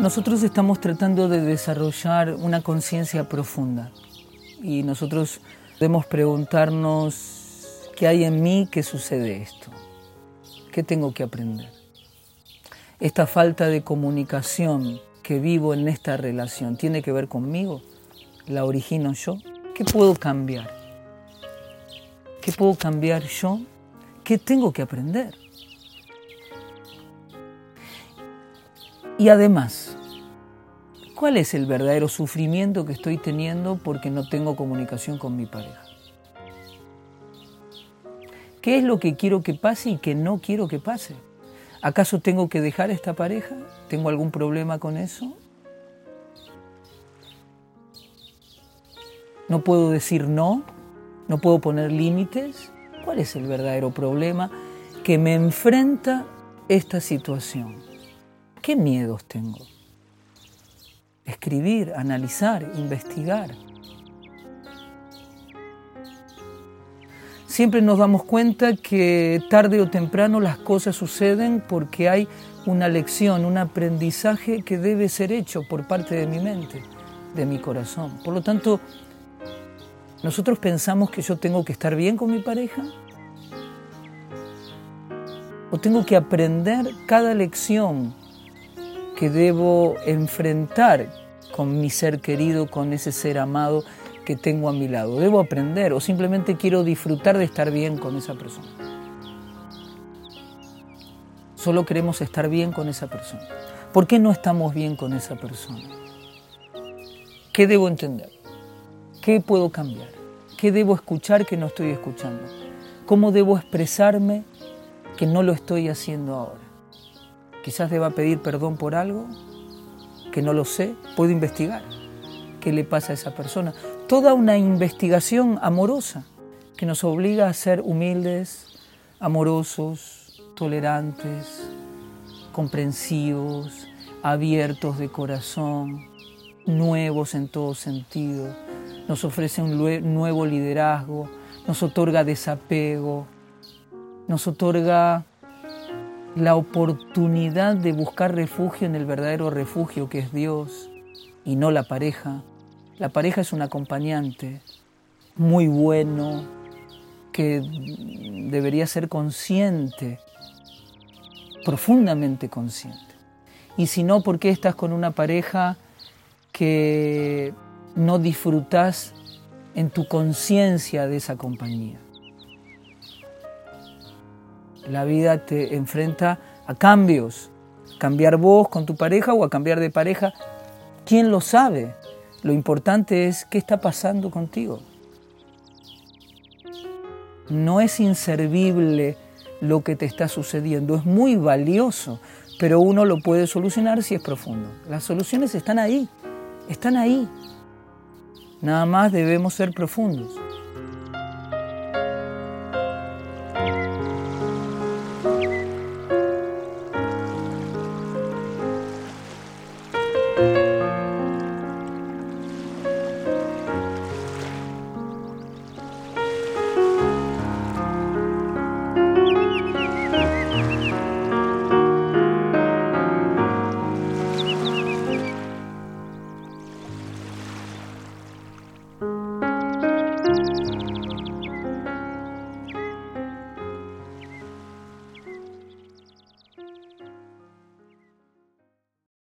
Nosotros estamos tratando de desarrollar una conciencia profunda y nosotros debemos preguntarnos qué hay en mí que sucede esto, qué tengo que aprender. Esta falta de comunicación que vivo en esta relación tiene que ver conmigo, la origino yo, ¿qué puedo cambiar? ¿Qué puedo cambiar yo? ¿Qué tengo que aprender? Y además, ¿cuál es el verdadero sufrimiento que estoy teniendo porque no tengo comunicación con mi pareja? ¿Qué es lo que quiero que pase y que no quiero que pase? ¿Acaso tengo que dejar esta pareja? ¿Tengo algún problema con eso? ¿No puedo decir no? ¿No puedo poner límites? ¿Cuál es el verdadero problema que me enfrenta esta situación? ¿Qué miedos tengo? Escribir, analizar, investigar. Siempre nos damos cuenta que tarde o temprano las cosas suceden porque hay una lección, un aprendizaje que debe ser hecho por parte de mi mente, de mi corazón. Por lo tanto, nosotros pensamos que yo tengo que estar bien con mi pareja o tengo que aprender cada lección que debo enfrentar con mi ser querido, con ese ser amado que tengo a mi lado. Debo aprender o simplemente quiero disfrutar de estar bien con esa persona. Solo queremos estar bien con esa persona. ¿Por qué no estamos bien con esa persona? ¿Qué debo entender? ¿Qué puedo cambiar? ¿Qué debo escuchar que no estoy escuchando? ¿Cómo debo expresarme que no lo estoy haciendo ahora? Quizás deba pedir perdón por algo que no lo sé, puedo investigar qué le pasa a esa persona. Toda una investigación amorosa que nos obliga a ser humildes, amorosos, tolerantes, comprensivos, abiertos de corazón, nuevos en todo sentido. Nos ofrece un nuevo liderazgo, nos otorga desapego, nos otorga la oportunidad de buscar refugio en el verdadero refugio que es Dios y no la pareja. La pareja es un acompañante muy bueno que debería ser consciente, profundamente consciente. Y si no, ¿por qué estás con una pareja que no disfrutas en tu conciencia de esa compañía? La vida te enfrenta a cambios. Cambiar vos con tu pareja o a cambiar de pareja, ¿quién lo sabe? Lo importante es qué está pasando contigo. No es inservible lo que te está sucediendo, es muy valioso, pero uno lo puede solucionar si es profundo. Las soluciones están ahí, están ahí. Nada más debemos ser profundos.